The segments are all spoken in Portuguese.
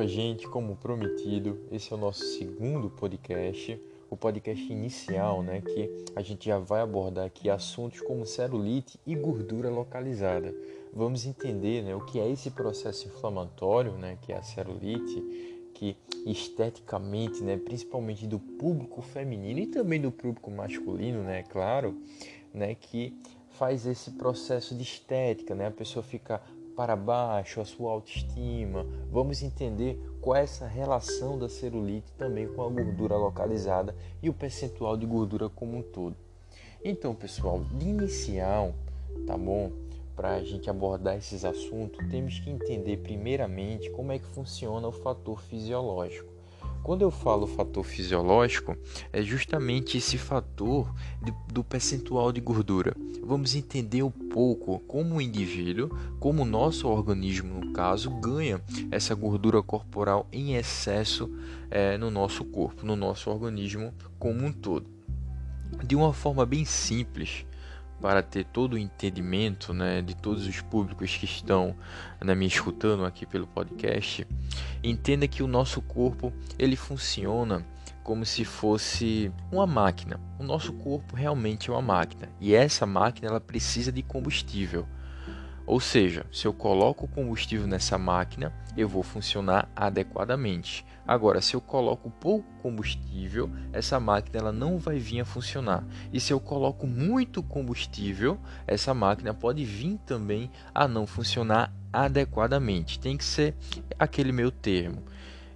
Opa, gente, como prometido, esse é o nosso segundo podcast, o podcast inicial, né, que a gente já vai abordar aqui assuntos como celulite e gordura localizada. Vamos entender, né, o que é esse processo inflamatório, né, que é a celulite, que esteticamente, né, principalmente do público feminino e também do público masculino, né, claro, né, que faz esse processo de estética, né? A pessoa fica para baixo, a sua autoestima. Vamos entender qual é essa relação da celulite também com a gordura localizada e o percentual de gordura como um todo. Então, pessoal, de inicial, tá bom? Para a gente abordar esses assuntos, temos que entender primeiramente como é que funciona o fator fisiológico. Quando eu falo fator fisiológico, é justamente esse fator de, do percentual de gordura. Vamos entender um pouco como o indivíduo, como o nosso organismo, no caso, ganha essa gordura corporal em excesso é, no nosso corpo, no nosso organismo como um todo. De uma forma bem simples, para ter todo o entendimento né, de todos os públicos que estão né, me escutando aqui pelo podcast, entenda que o nosso corpo ele funciona como se fosse uma máquina. O nosso corpo realmente é uma máquina e essa máquina ela precisa de combustível. Ou seja, se eu coloco combustível nessa máquina, eu vou funcionar adequadamente. Agora, se eu coloco pouco combustível, essa máquina ela não vai vir a funcionar. E se eu coloco muito combustível, essa máquina pode vir também a não funcionar adequadamente. Tem que ser aquele meio termo.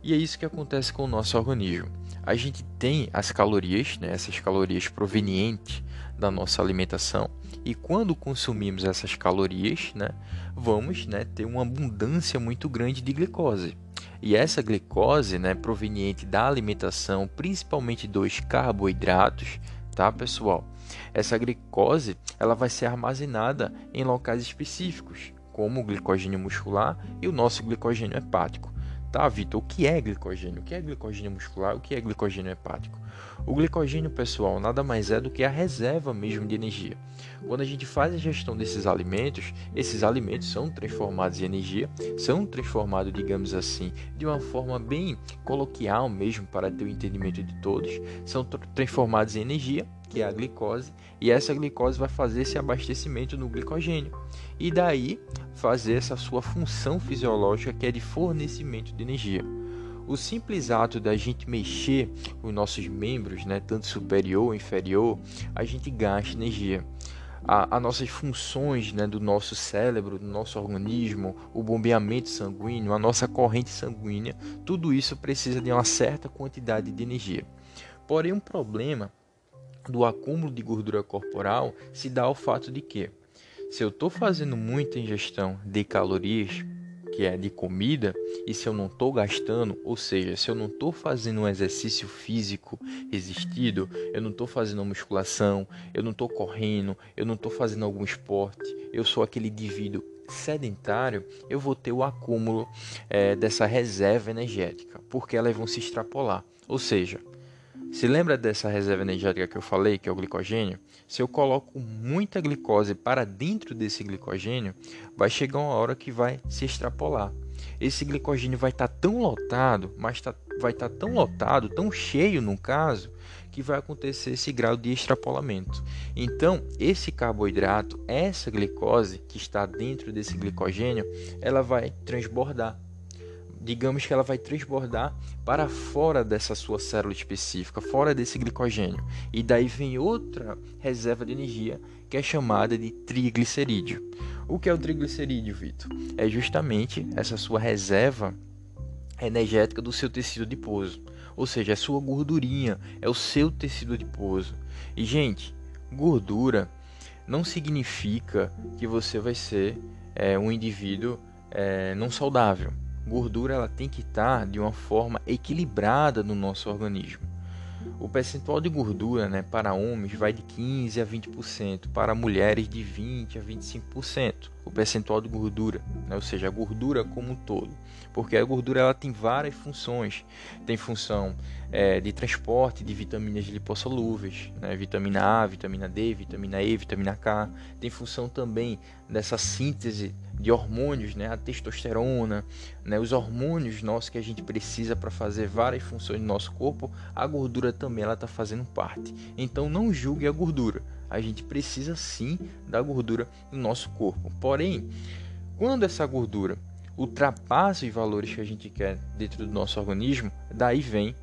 E é isso que acontece com o nosso organismo. A gente tem as calorias, né, essas calorias provenientes da nossa alimentação, e quando consumimos essas calorias, né, vamos né, ter uma abundância muito grande de glicose. E essa glicose, né, proveniente da alimentação, principalmente dos carboidratos, tá, pessoal? Essa glicose, ela vai ser armazenada em locais específicos, como o glicogênio muscular e o nosso glicogênio hepático. Tá, Vitor, o que é glicogênio? O que é glicogênio muscular? O que é glicogênio hepático? O glicogênio, pessoal, nada mais é do que a reserva mesmo de energia. Quando a gente faz a gestão desses alimentos, esses alimentos são transformados em energia, são transformados, digamos assim, de uma forma bem coloquial mesmo para ter o entendimento de todos, são transformados em energia que é a glicose, e essa glicose vai fazer esse abastecimento no glicogênio. E daí fazer essa sua função fisiológica que é de fornecimento de energia. O simples ato da gente mexer os nossos membros, né, tanto superior ou inferior, a gente gasta energia. As nossas funções né, do nosso cérebro, do nosso organismo, o bombeamento sanguíneo, a nossa corrente sanguínea, tudo isso precisa de uma certa quantidade de energia. Porém, um problema do acúmulo de gordura corporal se dá ao fato de que, se eu estou fazendo muita ingestão de calorias, que é de comida, e se eu não estou gastando, ou seja, se eu não estou fazendo um exercício físico resistido, eu não estou fazendo musculação, eu não estou correndo, eu não estou fazendo algum esporte, eu sou aquele indivíduo sedentário, eu vou ter o acúmulo é, dessa reserva energética, porque elas vão se extrapolar. Ou seja, se lembra dessa reserva energética que eu falei, que é o glicogênio? Se eu coloco muita glicose para dentro desse glicogênio, vai chegar uma hora que vai se extrapolar. Esse glicogênio vai estar tá tão lotado, mas tá, vai estar tá tão lotado, tão cheio no caso, que vai acontecer esse grau de extrapolamento. Então, esse carboidrato, essa glicose que está dentro desse glicogênio, ela vai transbordar digamos que ela vai transbordar para fora dessa sua célula específica, fora desse glicogênio. E daí vem outra reserva de energia que é chamada de triglicerídeo. O que é o triglicerídeo, Vitor? É justamente essa sua reserva energética do seu tecido adiposo. Ou seja, é sua gordurinha, é o seu tecido adiposo. E, gente, gordura não significa que você vai ser é, um indivíduo é, não saudável gordura ela tem que estar de uma forma equilibrada no nosso organismo. O percentual de gordura né, para homens vai de 15 a 20%, para mulheres de 20 a 25%. O percentual de gordura, né, ou seja, a gordura como um todo. Porque a gordura ela tem várias funções. Tem função é, de transporte de vitaminas lipossolúveis, né? vitamina A, vitamina D, vitamina E, vitamina K. Tem função também dessa síntese de hormônios, né? a testosterona, né? os hormônios nossos que a gente precisa para fazer várias funções no nosso corpo, a gordura também ela está fazendo parte. Então não julgue a gordura. A gente precisa sim da gordura no nosso corpo. Porém, quando essa gordura ultrapassa os valores que a gente quer dentro do nosso organismo, daí vem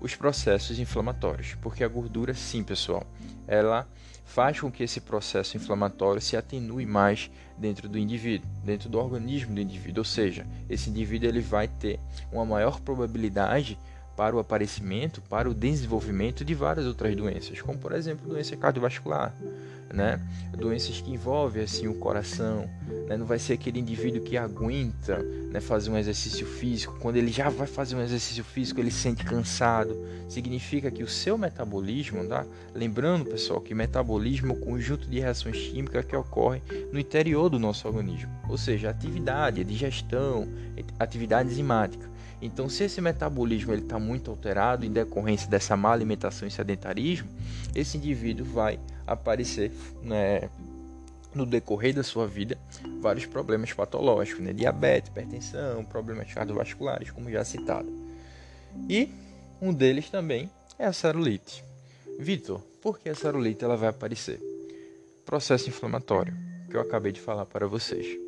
os processos inflamatórios, porque a gordura, sim, pessoal, ela faz com que esse processo inflamatório se atenue mais dentro do indivíduo, dentro do organismo do indivíduo, ou seja, esse indivíduo ele vai ter uma maior probabilidade para o aparecimento, para o desenvolvimento de várias outras doenças, como por exemplo doença cardiovascular, né? Doenças que envolvem assim o coração, né? Não vai ser aquele indivíduo que aguenta, né, fazer um exercício físico. Quando ele já vai fazer um exercício físico, ele se sente cansado. Significa que o seu metabolismo, tá? Lembrando, pessoal, que metabolismo é o conjunto de reações químicas que ocorrem no interior do nosso organismo, ou seja, atividade, digestão, atividade enzimática. Então, se esse metabolismo está muito alterado em decorrência dessa má alimentação e sedentarismo, esse indivíduo vai aparecer né, no decorrer da sua vida vários problemas patológicos, né? diabetes, hipertensão, problemas cardiovasculares, como já citado. E um deles também é a celulite. Vitor, por que a celulite ela vai aparecer? Processo inflamatório, que eu acabei de falar para vocês.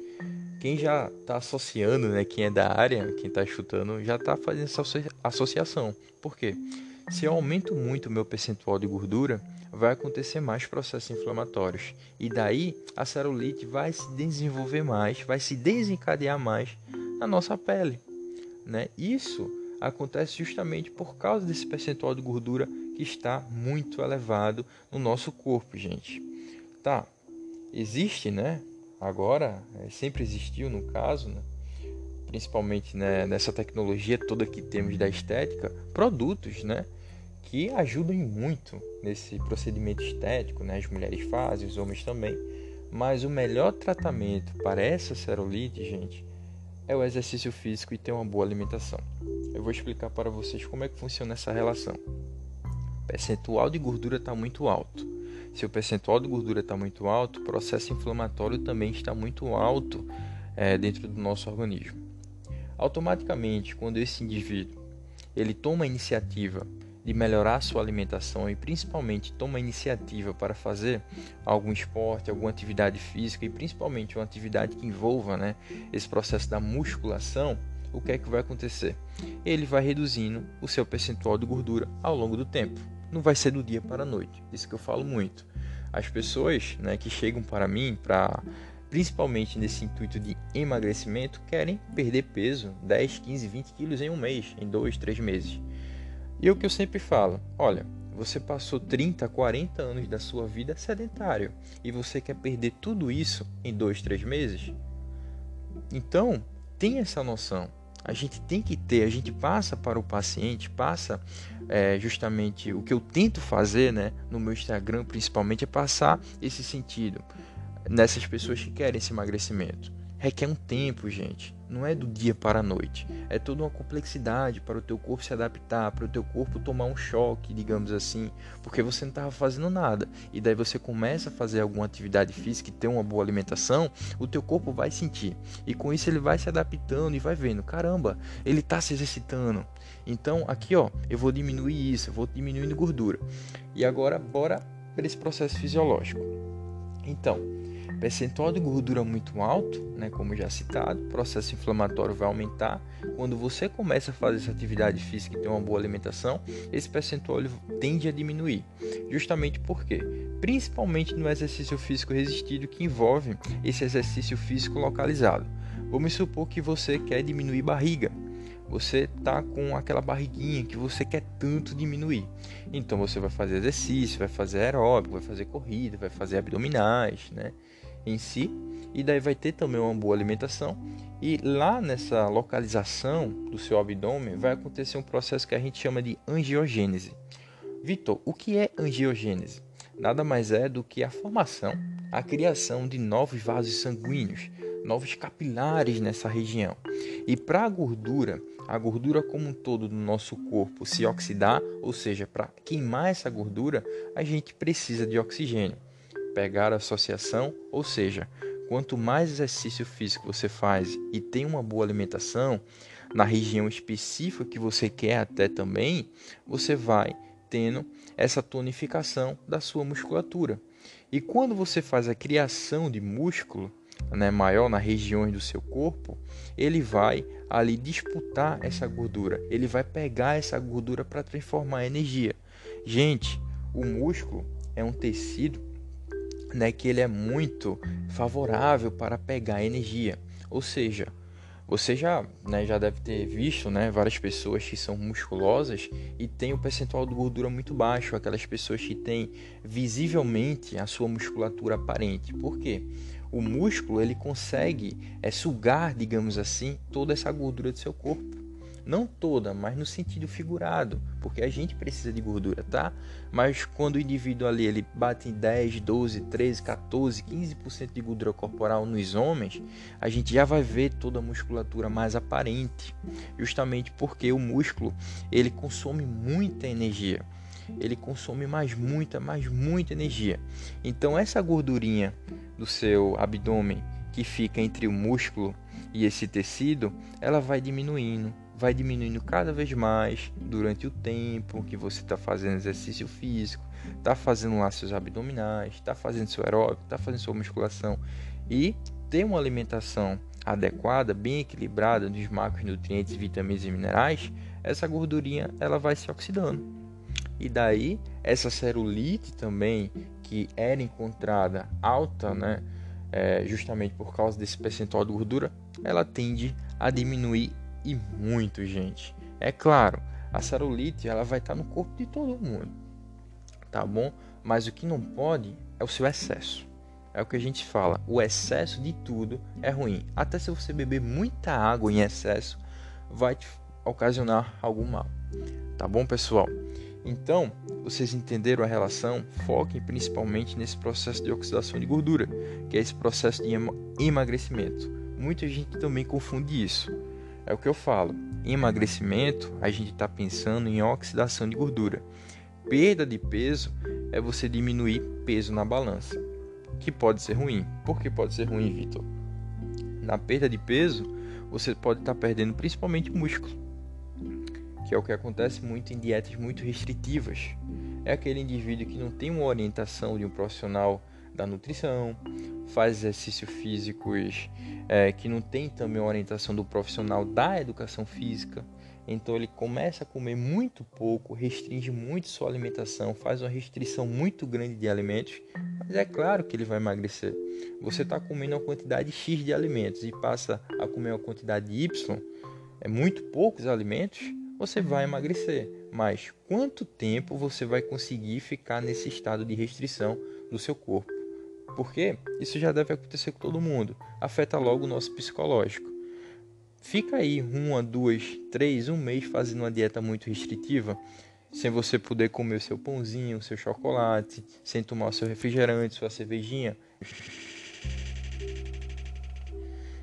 Quem já está associando, né, quem é da área, quem está chutando, já está fazendo essa associação. Por quê? Se eu aumento muito o meu percentual de gordura, vai acontecer mais processos inflamatórios. E daí a celulite vai se desenvolver mais, vai se desencadear mais na nossa pele. Né? Isso acontece justamente por causa desse percentual de gordura que está muito elevado no nosso corpo, gente. Tá, existe, né? Agora, é, sempre existiu no caso, né? principalmente né, nessa tecnologia toda que temos da estética, produtos, né? que ajudam muito nesse procedimento estético, né? As mulheres fazem, os homens também. Mas o melhor tratamento para essa celulite, gente, é o exercício físico e ter uma boa alimentação. Eu vou explicar para vocês como é que funciona essa relação. O percentual de gordura está muito alto. Se o percentual de gordura está muito alto, o processo inflamatório também está muito alto é, dentro do nosso organismo. Automaticamente, quando esse indivíduo ele toma a iniciativa de melhorar sua alimentação e principalmente toma iniciativa para fazer algum esporte, alguma atividade física e principalmente uma atividade que envolva né, esse processo da musculação, o que é que vai acontecer? Ele vai reduzindo o seu percentual de gordura ao longo do tempo. Não vai ser do dia para a noite. Isso que eu falo muito. As pessoas né, que chegam para mim para principalmente nesse intuito de emagrecimento, querem perder peso 10, 15, 20 quilos em um mês, em dois, três meses. E é o que eu sempre falo: olha, você passou 30, 40 anos da sua vida sedentário e você quer perder tudo isso em dois, três meses? Então, tem essa noção. A gente tem que ter, a gente passa para o paciente, passa é, justamente o que eu tento fazer né, no meu Instagram, principalmente, é passar esse sentido nessas pessoas que querem esse emagrecimento requer um tempo, gente. Não é do dia para a noite. É toda uma complexidade para o teu corpo se adaptar, para o teu corpo tomar um choque, digamos assim, porque você não estava fazendo nada. E daí você começa a fazer alguma atividade física e ter uma boa alimentação, o teu corpo vai sentir. E com isso ele vai se adaptando e vai vendo, caramba, ele está se exercitando. Então aqui, ó, eu vou diminuir isso, eu vou diminuindo gordura. E agora bora para esse processo fisiológico. Então, Percentual de gordura muito alto, né, como já citado, o processo inflamatório vai aumentar. Quando você começa a fazer essa atividade física e tem uma boa alimentação, esse percentual tende a diminuir. Justamente porque, principalmente no exercício físico resistido que envolve esse exercício físico localizado. Vamos supor que você quer diminuir barriga, você tá com aquela barriguinha que você quer tanto diminuir. Então você vai fazer exercício, vai fazer aeróbico, vai fazer corrida, vai fazer abdominais, né? Em si, e daí vai ter também uma boa alimentação. E lá nessa localização do seu abdômen vai acontecer um processo que a gente chama de angiogênese. Vitor, o que é angiogênese? Nada mais é do que a formação, a criação de novos vasos sanguíneos, novos capilares nessa região. E para a gordura a gordura como um todo do nosso corpo se oxidar, ou seja, para queimar essa gordura, a gente precisa de oxigênio. Pegar a associação, ou seja, quanto mais exercício físico você faz e tem uma boa alimentação, na região específica que você quer até também, você vai tendo essa tonificação da sua musculatura. E quando você faz a criação de músculo, né, maior nas regiões do seu corpo, ele vai ali disputar essa gordura. Ele vai pegar essa gordura para transformar em energia. Gente, o músculo é um tecido né, que ele é muito favorável para pegar energia. Ou seja, você já, né, já deve ter visto né, várias pessoas que são musculosas e têm o percentual de gordura muito baixo, aquelas pessoas que têm visivelmente a sua musculatura aparente. Por quê? o músculo ele consegue é, sugar, digamos assim, toda essa gordura do seu corpo. Não toda, mas no sentido figurado, porque a gente precisa de gordura, tá? Mas quando o indivíduo ali ele bate em 10, 12, 13, 14, 15% de gordura corporal nos homens, a gente já vai ver toda a musculatura mais aparente, justamente porque o músculo ele consome muita energia ele consome mais muita, mais muita energia. Então essa gordurinha do seu abdômen que fica entre o músculo e esse tecido, ela vai diminuindo, vai diminuindo cada vez mais durante o tempo que você está fazendo exercício físico, está fazendo lá seus abdominais, está fazendo seu aeróbico, está fazendo sua musculação e ter uma alimentação adequada, bem equilibrada dos macronutrientes, vitaminas e minerais, essa gordurinha ela vai se oxidando. E daí essa celulite também que era encontrada alta, né, é, justamente por causa desse percentual de gordura, ela tende a diminuir e muito, gente. É claro, a celulite ela vai estar no corpo de todo mundo, tá bom? Mas o que não pode é o seu excesso. É o que a gente fala, o excesso de tudo é ruim. Até se você beber muita água em excesso, vai te ocasionar algum mal. Tá bom, pessoal? Então, vocês entenderam a relação? Foquem principalmente nesse processo de oxidação de gordura, que é esse processo de emagrecimento. Muita gente também confunde isso. É o que eu falo. Emagrecimento, a gente está pensando em oxidação de gordura. Perda de peso é você diminuir peso na balança, que pode ser ruim. Por que pode ser ruim, Vitor? Na perda de peso, você pode estar tá perdendo principalmente músculo que é o que acontece muito em dietas muito restritivas. É aquele indivíduo que não tem uma orientação de um profissional da nutrição, faz exercícios físicos é, que não tem também orientação do profissional da educação física. Então ele começa a comer muito pouco, restringe muito sua alimentação, faz uma restrição muito grande de alimentos, mas é claro que ele vai emagrecer. Você está comendo uma quantidade X de alimentos e passa a comer uma quantidade Y, é muito poucos alimentos, você vai emagrecer. Mas quanto tempo você vai conseguir ficar nesse estado de restrição do seu corpo? Porque isso já deve acontecer com todo mundo. Afeta logo o nosso psicológico. Fica aí uma, duas, três, um mês fazendo uma dieta muito restritiva, sem você poder comer o seu pãozinho, o seu chocolate, sem tomar o seu refrigerante, sua cervejinha.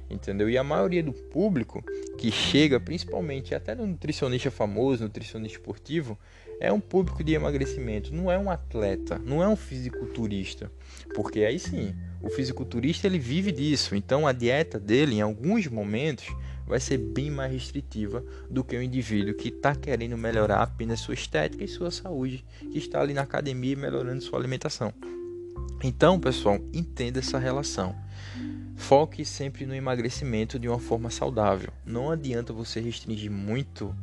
Entendeu? E a maioria do público que chega, principalmente até no nutricionista famoso, nutricionista esportivo, é um público de emagrecimento, não é um atleta, não é um fisiculturista, porque aí sim, o fisiculturista ele vive disso, então a dieta dele em alguns momentos vai ser bem mais restritiva do que o indivíduo que está querendo melhorar apenas sua estética e sua saúde, que está ali na academia melhorando sua alimentação. Então, pessoal, entenda essa relação. Foque sempre no emagrecimento de uma forma saudável. Não adianta você restringir muito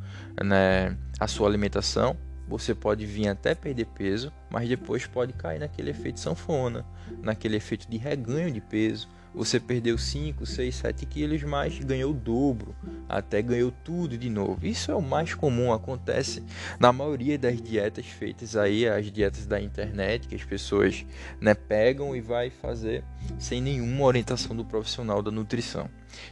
né, a sua alimentação. Você pode vir até perder peso, mas depois pode cair naquele efeito sanfona, naquele efeito de reganho de peso, você perdeu 5, 6, 7 quilos, mas ganhou o dobro, até ganhou tudo de novo. Isso é o mais comum, acontece na maioria das dietas feitas aí, as dietas da internet, que as pessoas né, pegam e vai fazer sem nenhuma orientação do profissional da nutrição.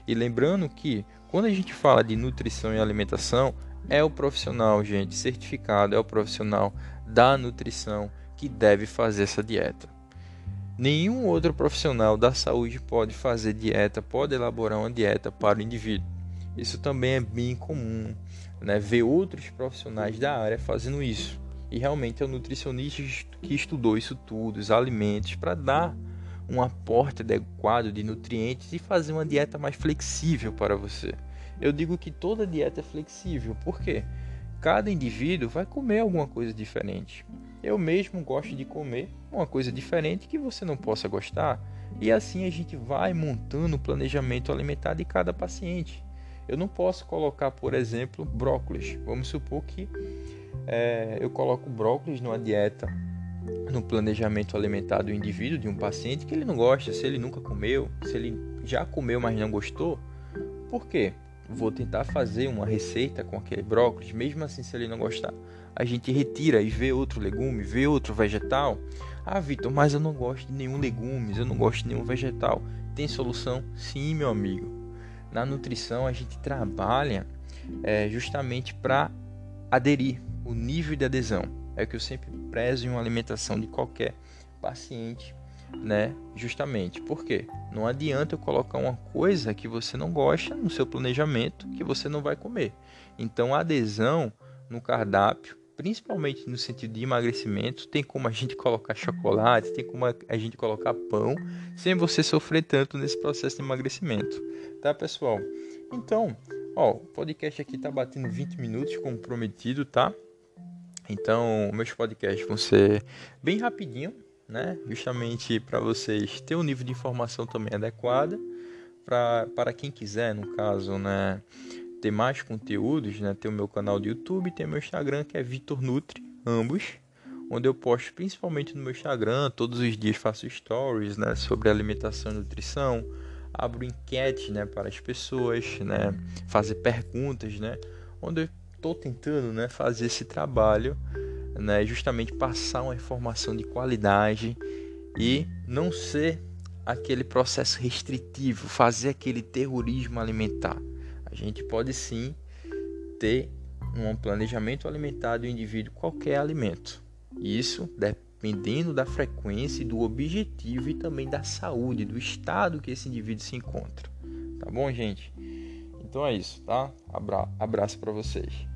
E lembrando que quando a gente fala de nutrição e alimentação, é o profissional, gente, certificado, é o profissional da nutrição que deve fazer essa dieta. Nenhum outro profissional da saúde pode fazer dieta, pode elaborar uma dieta para o indivíduo. Isso também é bem comum, né? Ver outros profissionais da área fazendo isso. E realmente é o nutricionista que estudou isso tudo, os alimentos, para dar um aporte adequado de nutrientes e fazer uma dieta mais flexível para você. Eu digo que toda dieta é flexível, por quê? Cada indivíduo vai comer alguma coisa diferente. Eu mesmo gosto de comer uma coisa diferente que você não possa gostar. E assim a gente vai montando o planejamento alimentar de cada paciente. Eu não posso colocar, por exemplo, brócolis. Vamos supor que é, eu coloco brócolis numa dieta, no planejamento alimentar do indivíduo, de um paciente que ele não gosta, se ele nunca comeu, se ele já comeu, mas não gostou. Por quê? Vou tentar fazer uma receita com aquele brócolis, mesmo assim, se ele não gostar, a gente retira e vê outro legume, vê outro vegetal. Ah, Vitor, mas eu não gosto de nenhum legumes, eu não gosto de nenhum vegetal. Tem solução? Sim, meu amigo. Na nutrição a gente trabalha é, justamente para aderir, o nível de adesão. É o que eu sempre prezo em uma alimentação de qualquer paciente, né? Justamente. Por quê? Não adianta eu colocar uma coisa que você não gosta no seu planejamento que você não vai comer. Então a adesão no cardápio principalmente no sentido de emagrecimento, tem como a gente colocar chocolate, tem como a gente colocar pão, sem você sofrer tanto nesse processo de emagrecimento, tá, pessoal? Então, ó, o podcast aqui tá batendo 20 minutos como prometido, tá? Então, meus podcasts vão ser bem rapidinho, né? Justamente para vocês ter um nível de informação também adequada para quem quiser, no caso, né? ter mais conteúdos, né? Tem o meu canal do YouTube, tem o meu Instagram que é Vitor Nutri, ambos, onde eu posto principalmente no meu Instagram, todos os dias faço stories, né, sobre alimentação e nutrição, abro enquete, né, para as pessoas, né, fazer perguntas, né, onde eu estou tentando, né, fazer esse trabalho, né, justamente passar uma informação de qualidade e não ser aquele processo restritivo, fazer aquele terrorismo alimentar. A gente pode sim ter um planejamento alimentar do indivíduo qualquer alimento. Isso dependendo da frequência do objetivo e também da saúde, do estado que esse indivíduo se encontra. Tá bom, gente? Então é isso, tá? Abra abraço para vocês.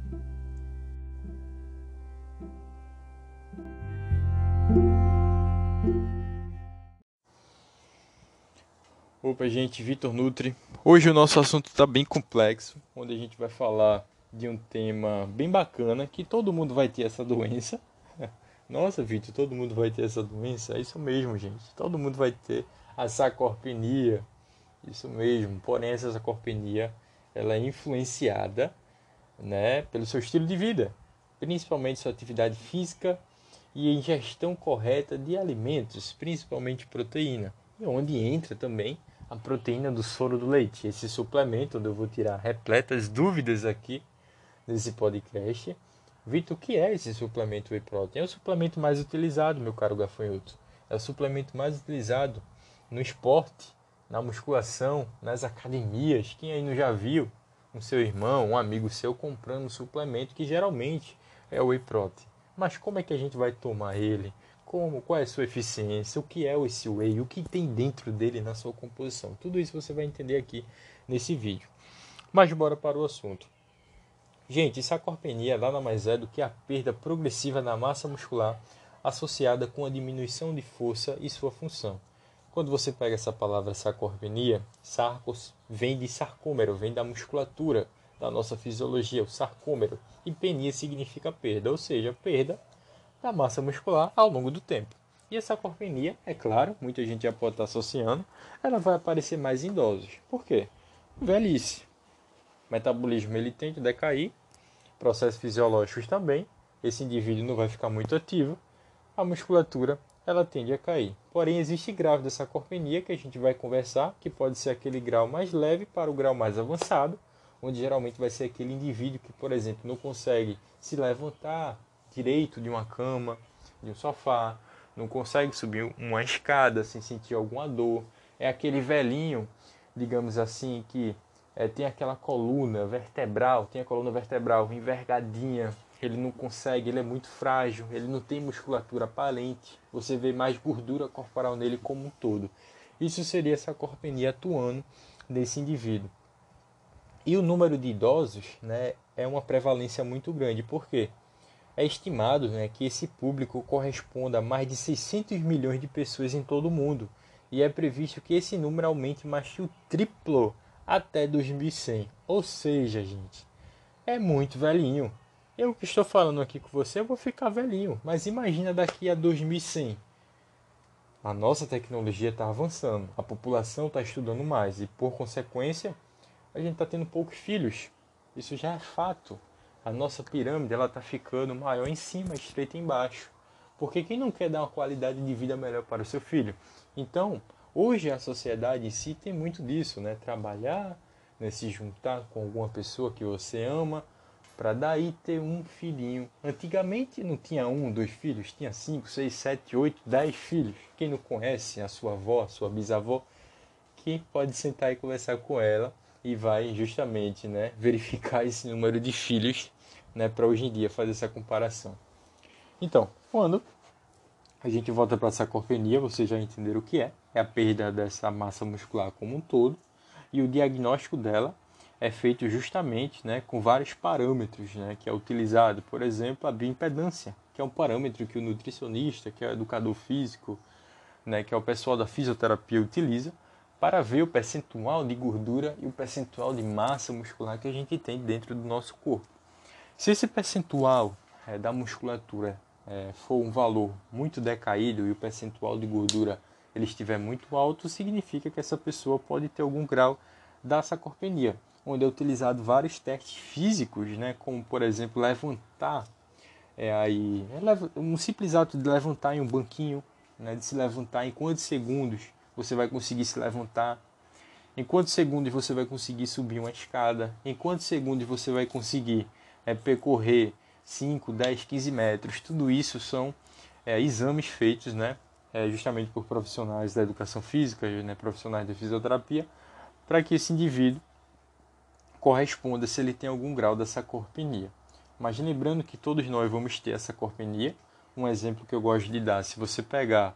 Opa, gente, Vitor Nutri. Hoje o nosso assunto está bem complexo, onde a gente vai falar de um tema bem bacana, que todo mundo vai ter essa doença. Nossa, Vitor, todo mundo vai ter essa doença? É isso mesmo, gente. Todo mundo vai ter a sacorpenia. Isso mesmo. Porém, essa sacorpenia, ela é influenciada, né, pelo seu estilo de vida, principalmente sua atividade física e a ingestão correta de alimentos, principalmente proteína, e onde entra também a proteína do soro do leite. Esse suplemento, onde eu vou tirar repletas dúvidas aqui nesse podcast. Vitor, o que é esse suplemento Whey Protein? É o suplemento mais utilizado, meu caro gafanhoto. É o suplemento mais utilizado no esporte, na musculação, nas academias. Quem aí não já viu um seu irmão, um amigo seu comprando um suplemento que geralmente é o Whey Protein. Mas como é que a gente vai tomar ele? Como, qual é a sua eficiência, o que é esse whey, o que tem dentro dele na sua composição. Tudo isso você vai entender aqui nesse vídeo. Mas bora para o assunto. Gente, sarcopenia nada mais é do que a perda progressiva da massa muscular associada com a diminuição de força e sua função. Quando você pega essa palavra sarcopenia, sarcos vem de sarcômero, vem da musculatura da nossa fisiologia, o sarcômero, e penia significa perda, ou seja, perda da massa muscular ao longo do tempo. E essa corpenia, é claro, muita gente já pode estar associando, ela vai aparecer mais em idosos. Por quê? Velhice. O metabolismo ele tende a decair, processos fisiológicos também. Esse indivíduo não vai ficar muito ativo, a musculatura ela tende a cair. Porém, existe grau dessa corpenia que a gente vai conversar, que pode ser aquele grau mais leve para o grau mais avançado, onde geralmente vai ser aquele indivíduo que, por exemplo, não consegue se levantar, direito de uma cama, de um sofá, não consegue subir uma escada sem sentir alguma dor. É aquele velhinho, digamos assim, que é, tem aquela coluna vertebral, tem a coluna vertebral envergadinha, ele não consegue, ele é muito frágil, ele não tem musculatura aparente, você vê mais gordura corporal nele como um todo. Isso seria essa corpenia atuando nesse indivíduo. E o número de idosos né, é uma prevalência muito grande. Por quê? É estimado né, que esse público corresponda a mais de 600 milhões de pessoas em todo o mundo. E é previsto que esse número aumente mais que o triplo até 2100. Ou seja, gente, é muito velhinho. Eu que estou falando aqui com você, eu vou ficar velhinho. Mas imagina daqui a 2100. A nossa tecnologia está avançando, a população está estudando mais e, por consequência, a gente está tendo poucos filhos. Isso já é fato. A nossa pirâmide ela está ficando maior em cima, estreita embaixo. Porque quem não quer dar uma qualidade de vida melhor para o seu filho? Então, hoje a sociedade em si tem muito disso, né? Trabalhar, né? se juntar com alguma pessoa que você ama, para daí ter um filhinho. Antigamente não tinha um, dois filhos, tinha cinco, seis, sete, oito, dez filhos. Quem não conhece a sua avó, a sua bisavó, que pode sentar e conversar com ela e vai justamente né, verificar esse número de filhos né, para hoje em dia fazer essa comparação. Então, quando a gente volta para a sarcopenia, vocês já entenderam o que é. É a perda dessa massa muscular como um todo. E o diagnóstico dela é feito justamente né, com vários parâmetros né, que é utilizado. Por exemplo, a bioimpedância, que é um parâmetro que o nutricionista, que é o educador físico, né, que é o pessoal da fisioterapia utiliza para ver o percentual de gordura e o percentual de massa muscular que a gente tem dentro do nosso corpo. Se esse percentual é, da musculatura é, for um valor muito decaído e o percentual de gordura ele estiver muito alto, significa que essa pessoa pode ter algum grau da sarcopenia, onde é utilizado vários testes físicos, né, como por exemplo levantar, é, aí, um simples ato de levantar em um banquinho, né, de se levantar em quantos segundos você vai conseguir se levantar, em quantos segundos você vai conseguir subir uma escada, em quantos segundos você vai conseguir é, percorrer 5, 10, 15 metros. Tudo isso são é, exames feitos né, é, justamente por profissionais da educação física, né, profissionais da fisioterapia, para que esse indivíduo corresponda se ele tem algum grau dessa corpenia. Mas lembrando que todos nós vamos ter essa corpenia. Um exemplo que eu gosto de dar, se você pegar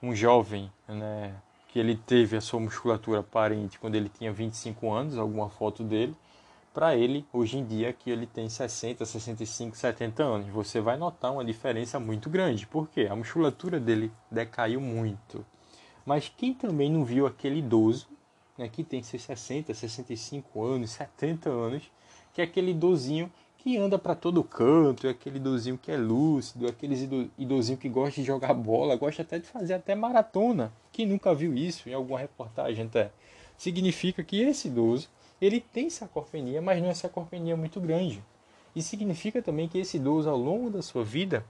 um jovem né, que ele teve a sua musculatura aparente quando ele tinha 25 anos, alguma foto dele, para ele, hoje em dia, que ele tem 60, 65, 70 anos. Você vai notar uma diferença muito grande. Por quê? A musculatura dele decaiu muito. Mas quem também não viu aquele idoso, né, que tem seus 60, 65 anos, 70 anos, que é aquele idosinho que anda para todo canto, é aquele idosinho que é lúcido, aquele idosinho que gosta de jogar bola, gosta até de fazer até maratona. Quem nunca viu isso em alguma reportagem até? Significa que esse idoso ele tem sarcopenia, mas não é sarcopenia muito grande. E significa também que esse idoso, ao longo da sua vida,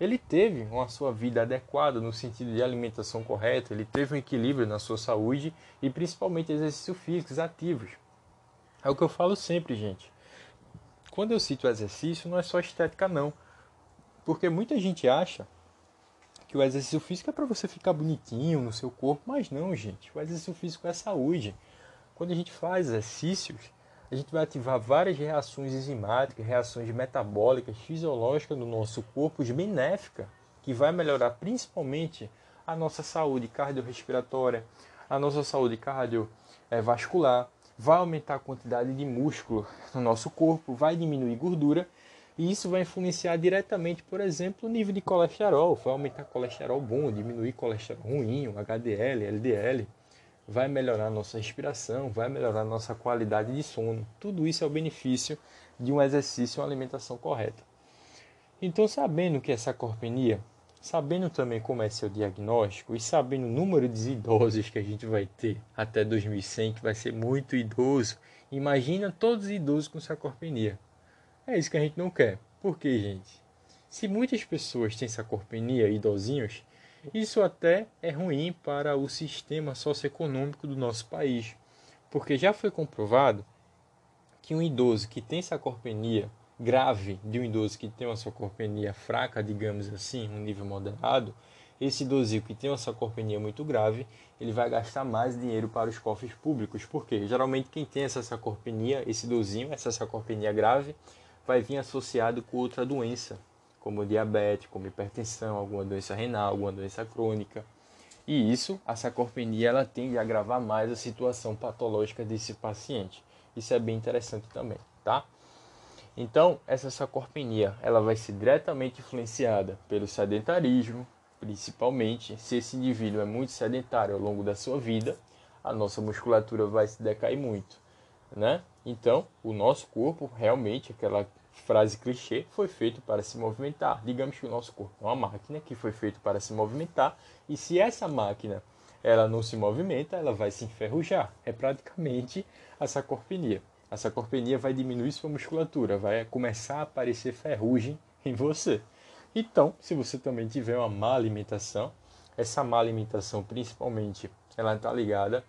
ele teve uma sua vida adequada no sentido de alimentação correta, ele teve um equilíbrio na sua saúde e principalmente exercícios físicos ativos. É o que eu falo sempre, gente. Quando eu cito exercício, não é só estética não. Porque muita gente acha que o exercício físico é para você ficar bonitinho no seu corpo, mas não, gente. O exercício físico é saúde. Quando a gente faz exercícios, a gente vai ativar várias reações enzimáticas, reações metabólicas, fisiológicas no nosso corpo, benéfica, que vai melhorar principalmente a nossa saúde cardiorrespiratória, a nossa saúde cardiovascular, vai aumentar a quantidade de músculo no nosso corpo, vai diminuir gordura e isso vai influenciar diretamente, por exemplo, o nível de colesterol, vai aumentar colesterol bom, diminuir colesterol ruim, HDL, LDL vai melhorar nossa respiração, vai melhorar nossa qualidade de sono. Tudo isso é o benefício de um exercício e uma alimentação correta. Então, sabendo que essa corpenia, sabendo também como é seu diagnóstico e sabendo o número de idosos que a gente vai ter até 2100, que vai ser muito idoso, imagina todos os idosos com sarcopenia. É isso que a gente não quer. Por quê, gente? Se muitas pessoas têm sarcopenia, idosinhos, isso até é ruim para o sistema socioeconômico do nosso país, porque já foi comprovado que um idoso que tem sarcopenia grave de um idoso que tem uma sarcopenia fraca, digamos assim, um nível moderado, esse idosinho que tem uma sarcopenia muito grave, ele vai gastar mais dinheiro para os cofres públicos, porque geralmente quem tem essa sarcopenia, esse idosinho, essa sarcopenia grave, vai vir associado com outra doença, como diabetes, como hipertensão, alguma doença renal, alguma doença crônica. E isso, a sarcopenia, ela tende a agravar mais a situação patológica desse paciente. Isso é bem interessante também, tá? Então, essa sarcopenia, ela vai ser diretamente influenciada pelo sedentarismo, principalmente se esse indivíduo é muito sedentário ao longo da sua vida, a nossa musculatura vai se decair muito, né? Então, o nosso corpo realmente, aquela frase clichê, foi feito para se movimentar. Digamos que o nosso corpo é uma máquina que foi feito para se movimentar, e se essa máquina ela não se movimenta, ela vai se enferrujar. É praticamente a sarcopenia. A sarcopenia vai diminuir sua musculatura, vai começar a aparecer ferrugem em você. Então, se você também tiver uma má alimentação, essa má alimentação principalmente, ela está ligada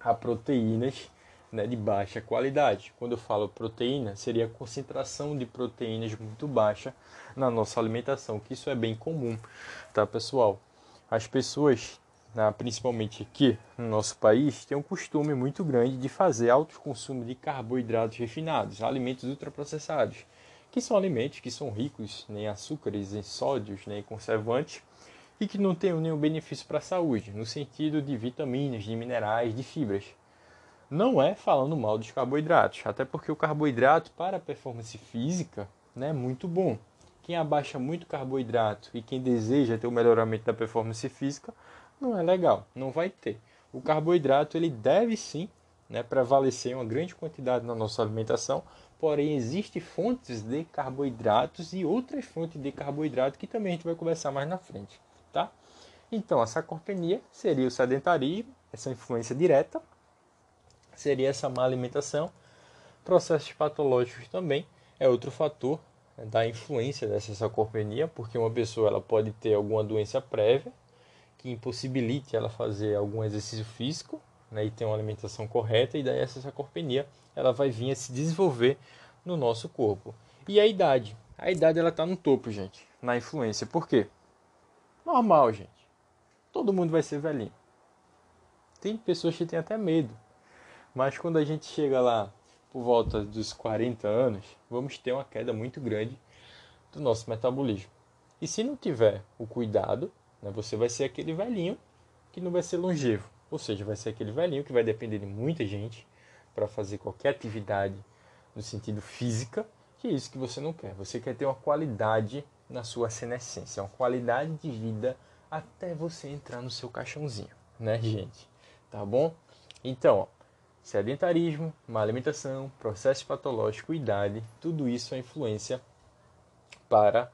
a proteínas né, de baixa qualidade. Quando eu falo proteína, seria a concentração de proteínas muito baixa na nossa alimentação, que isso é bem comum, tá pessoal? As pessoas, né, principalmente aqui no nosso país, têm um costume muito grande de fazer alto consumo de carboidratos refinados, alimentos ultraprocessados que são alimentos que são ricos em açúcares, em sódios, né, em conservantes e que não têm nenhum benefício para a saúde, no sentido de vitaminas, de minerais, de fibras. Não é falando mal dos carboidratos, até porque o carboidrato para a performance física né, é muito bom. Quem abaixa muito carboidrato e quem deseja ter o melhoramento da performance física não é legal, não vai ter. O carboidrato ele deve sim né, prevalecer uma grande quantidade na nossa alimentação, porém existem fontes de carboidratos e outras fontes de carboidrato que também a gente vai conversar mais na frente, tá? Então, a sarcopenia seria o sedentarismo, essa influência direta, seria essa má alimentação, processos patológicos também é outro fator né, da influência dessa sarcopenia, porque uma pessoa ela pode ter alguma doença prévia que impossibilite ela fazer algum exercício físico, né, e ter uma alimentação correta, e daí essa sarcopenia ela vai vir a se desenvolver no nosso corpo. E a idade? A idade ela está no topo, gente, na influência. Por quê? Normal, gente. Todo mundo vai ser velhinho. Tem pessoas que têm até medo. Mas quando a gente chega lá por volta dos 40 anos, vamos ter uma queda muito grande do nosso metabolismo. E se não tiver o cuidado, né, você vai ser aquele velhinho que não vai ser longevo. Ou seja, vai ser aquele velhinho que vai depender de muita gente para fazer qualquer atividade no sentido física, que é isso que você não quer. Você quer ter uma qualidade na sua senescência, uma qualidade de vida até você entrar no seu caixãozinho, né, gente? Tá bom? Então, ó, sedentarismo, má alimentação, processo patológico, idade, tudo isso é influência para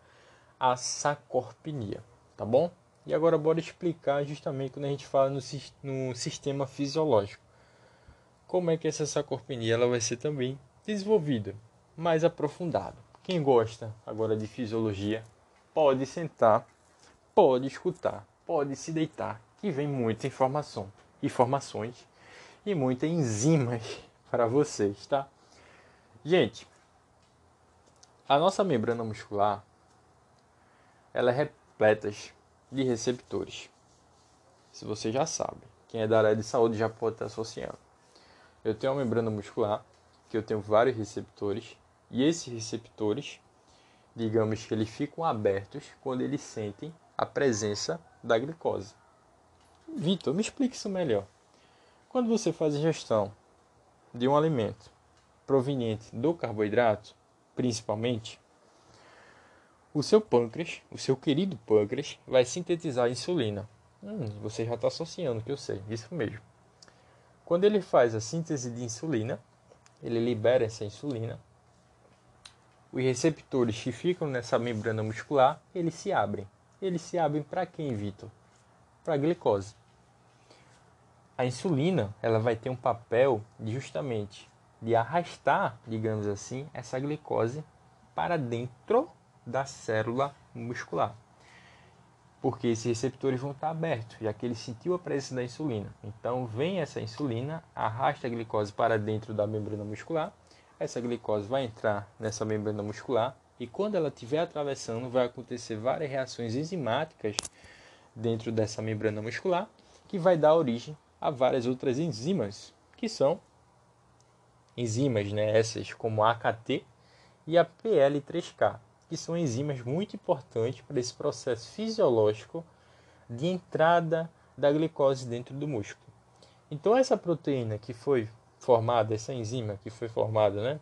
a sacorpenia, tá bom? E agora bora explicar justamente quando a gente fala no, no sistema fisiológico. Como é que essa sarcopenia ela vai ser também desenvolvida, mais aprofundada. Quem gosta agora de fisiologia pode sentar, pode escutar, pode se deitar, que vem muita informação, informações e muitas enzimas para vocês, tá? Gente, a nossa membrana muscular ela é repleta de receptores. Se você já sabe, quem é da área de saúde já pode estar associando. Eu tenho uma membrana muscular, que eu tenho vários receptores, e esses receptores, digamos que eles ficam abertos quando eles sentem a presença da glicose. Vitor, me explique isso melhor. Quando você faz ingestão de um alimento proveniente do carboidrato, principalmente, o seu pâncreas, o seu querido pâncreas, vai sintetizar insulina. Hum, você já está associando, que eu sei, isso mesmo. Quando ele faz a síntese de insulina, ele libera essa insulina. Os receptores que ficam nessa membrana muscular, eles se abrem. Eles se abrem para quem, Vitor? Para a glicose. A insulina, ela vai ter um papel de justamente de arrastar, digamos assim, essa glicose para dentro da célula muscular. Porque esses receptores vão estar abertos, já que ele sentiu a presença da insulina. Então, vem essa insulina, arrasta a glicose para dentro da membrana muscular. Essa glicose vai entrar nessa membrana muscular e quando ela estiver atravessando, vai acontecer várias reações enzimáticas dentro dessa membrana muscular, que vai dar origem a várias outras enzimas, que são enzimas, né, essas como a AKT e a PL3K que são enzimas muito importantes para esse processo fisiológico de entrada da glicose dentro do músculo. Então essa proteína que foi formada, essa enzima que foi formada, né?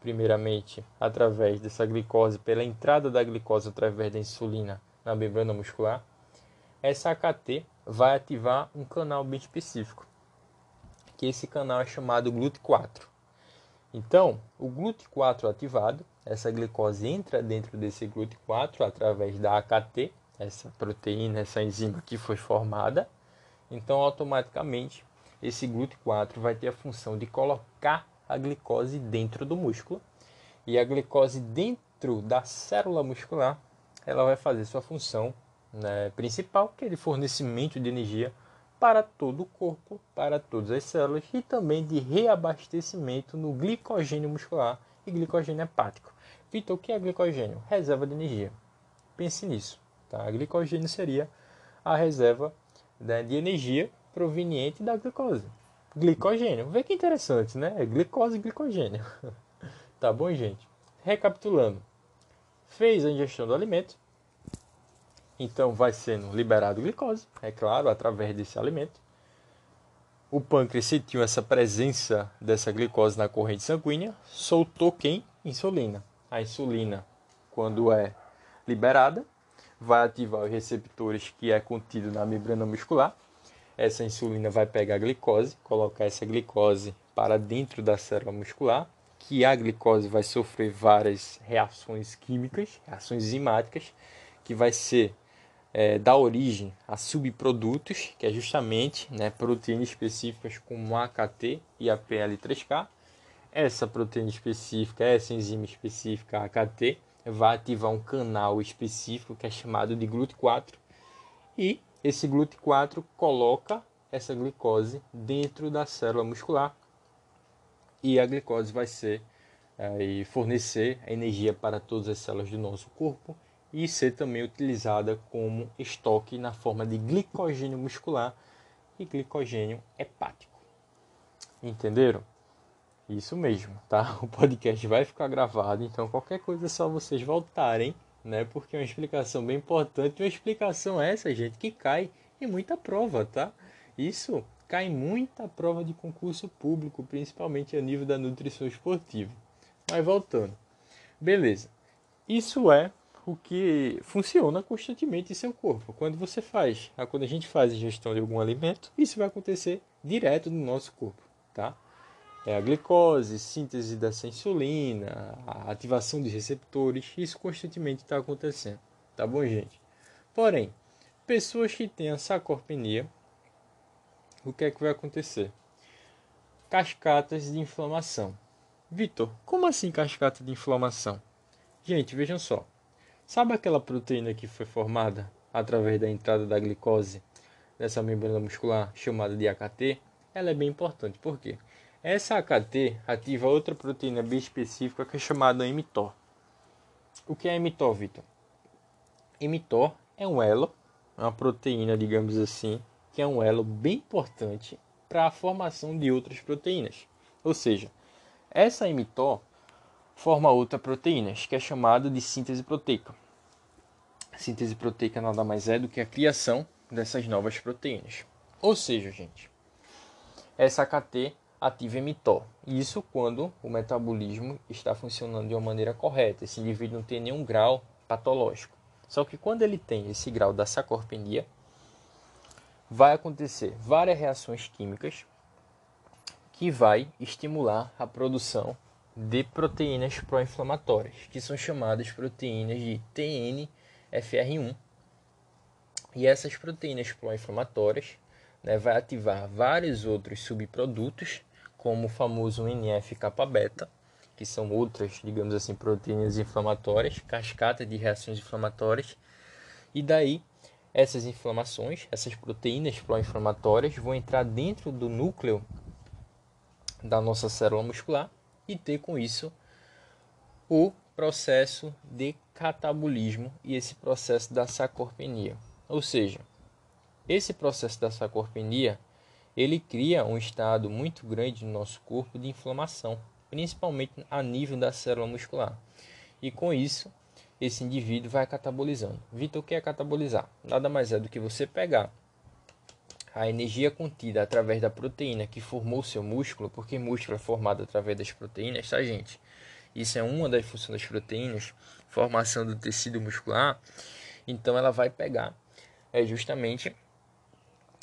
Primeiramente através dessa glicose, pela entrada da glicose através da insulina na membrana muscular, essa AKT vai ativar um canal bem específico, que esse canal é chamado GLUT4. Então, o GLUT4 ativado, essa glicose entra dentro desse GLUT4 através da AKT, essa proteína, essa enzima que foi formada. Então, automaticamente, esse GLUT4 vai ter a função de colocar a glicose dentro do músculo. E a glicose dentro da célula muscular, ela vai fazer sua função né, principal, que é de fornecimento de energia para todo o corpo, para todas as células e também de reabastecimento no glicogênio muscular e glicogênio hepático. Vitor, o que é glicogênio? Reserva de energia. Pense nisso. Tá? A glicogênio seria a reserva né, de energia proveniente da glicose. Glicogênio. Vê que interessante, né? É glicose e glicogênio. tá bom, gente? Recapitulando. Fez a ingestão do alimento. Então vai sendo liberado glicose, é claro, através desse alimento. O pâncreas sentiu essa presença dessa glicose na corrente sanguínea, soltou quem? Insulina. A insulina, quando é liberada, vai ativar os receptores que é contido na membrana muscular. Essa insulina vai pegar a glicose, colocar essa glicose para dentro da célula muscular, que a glicose vai sofrer várias reações químicas, reações enzimáticas, que vai ser é, dar origem a subprodutos, que é justamente né, proteínas específicas como AKT e a PL3K. Essa proteína específica, essa enzima específica, AKT, vai ativar um canal específico que é chamado de GLUT4 e esse GLUT4 coloca essa glicose dentro da célula muscular e a glicose vai ser é, fornecer energia para todas as células do nosso corpo e ser também utilizada como estoque na forma de glicogênio muscular e glicogênio hepático. Entenderam? Isso mesmo, tá? O podcast vai ficar gravado, então qualquer coisa é só vocês voltarem, né? Porque é uma explicação bem importante, uma explicação essa, gente, que cai em muita prova, tá? Isso cai em muita prova de concurso público, principalmente a nível da nutrição esportiva. Mas voltando. Beleza. Isso é o que funciona constantemente em seu corpo. Quando você faz, quando a gente faz ingestão de algum alimento, isso vai acontecer direto no nosso corpo, tá? é a glicose, síntese dessa insulina, a ativação de receptores, isso constantemente está acontecendo, tá bom, gente? Porém, pessoas que têm a sarcopenia, o que é que vai acontecer? Cascatas de inflamação. Vitor, como assim cascata de inflamação? Gente, vejam só. Sabe aquela proteína que foi formada através da entrada da glicose nessa membrana muscular chamada de AKT? Ela é bem importante, por quê? Essa AKT ativa outra proteína bem específica que é chamada mTOR. O que é mTOR, Vitor? mTOR é um elo, uma proteína, digamos assim, que é um elo bem importante para a formação de outras proteínas. Ou seja, essa mTOR forma outra proteína, que é chamada de síntese proteica. Síntese proteica nada mais é do que a criação dessas novas proteínas. Ou seja, gente, essa AKT ativa mTOR. Isso quando o metabolismo está funcionando de uma maneira correta. Esse indivíduo não tem nenhum grau patológico. Só que quando ele tem esse grau da sarcopenia, vai acontecer várias reações químicas que vai estimular a produção de proteínas pró-inflamatórias, que são chamadas proteínas de TNFR1. E essas proteínas pró-inflamatórias né, vai ativar vários outros subprodutos, como o famoso NF-kappa-beta, que são outras, digamos assim, proteínas inflamatórias, cascata de reações inflamatórias, e daí essas inflamações, essas proteínas pró-inflamatórias vão entrar dentro do núcleo da nossa célula muscular e ter com isso o processo de catabolismo e esse processo da sarcopenia. Ou seja, esse processo da sarcopenia, ele cria um estado muito grande no nosso corpo de inflamação, principalmente a nível da célula muscular. E com isso, esse indivíduo vai catabolizando. Vitor, o que é catabolizar? Nada mais é do que você pegar a energia contida através da proteína que formou seu músculo, porque músculo é formado através das proteínas, tá, gente? Isso é uma das funções das proteínas, formação do tecido muscular. Então ela vai pegar é justamente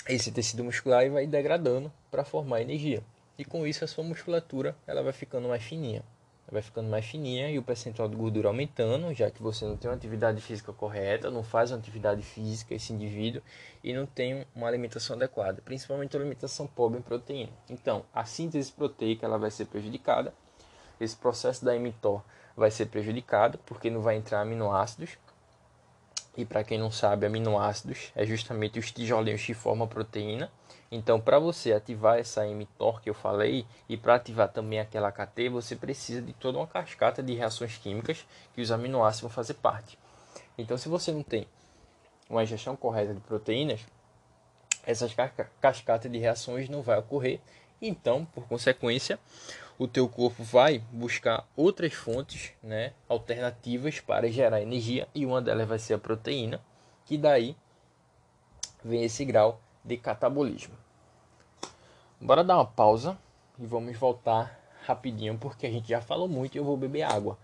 esse tecido muscular e vai degradando para formar energia. E com isso a sua musculatura ela vai ficando mais fininha vai ficando mais fininha e o percentual de gordura aumentando, já que você não tem uma atividade física correta, não faz uma atividade física esse indivíduo e não tem uma alimentação adequada, principalmente uma alimentação pobre em proteína. Então, a síntese proteica ela vai ser prejudicada, esse processo da mTOR vai ser prejudicado porque não vai entrar aminoácidos. E para quem não sabe, aminoácidos é justamente os tijolinhos que formam a proteína então, para você ativar essa mTOR que eu falei e para ativar também aquela KT, você precisa de toda uma cascata de reações químicas que os aminoácidos vão fazer parte. Então, se você não tem uma ingestão correta de proteínas, essas cascatas de reações não vai ocorrer. Então, por consequência, o teu corpo vai buscar outras fontes, né, alternativas para gerar energia e uma delas vai ser a proteína, que daí vem esse grau de catabolismo. Bora dar uma pausa e vamos voltar rapidinho porque a gente já falou muito e eu vou beber água.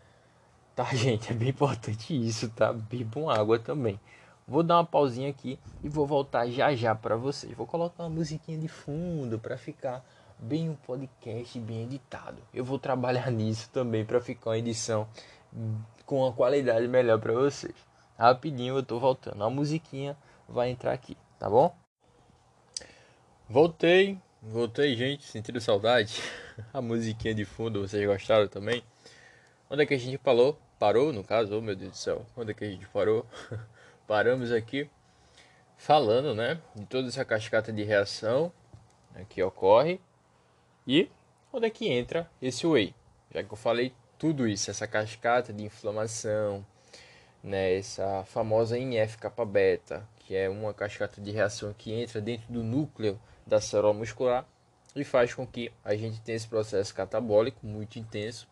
Tá, gente? É bem importante isso, tá? Bebam água também. Vou dar uma pausinha aqui e vou voltar já já para vocês. Vou colocar uma musiquinha de fundo para ficar bem um podcast bem editado. Eu vou trabalhar nisso também para ficar uma edição com uma qualidade melhor para vocês. Rapidinho eu tô voltando. A musiquinha vai entrar aqui, tá bom? Voltei, Voltei, gente, sentindo saudade. A musiquinha de fundo, vocês gostaram também? Onde é que a gente parou? Parou, no caso, oh meu Deus do céu. Onde é que a gente parou? Paramos aqui falando, né, de toda essa cascata de reação né, que ocorre e onde é que entra esse whey. Já que eu falei tudo isso, essa cascata de inflamação, né, essa famosa NF-kappa beta, que é uma cascata de reação que entra dentro do núcleo da célula muscular e faz com que a gente tenha esse processo catabólico muito intenso,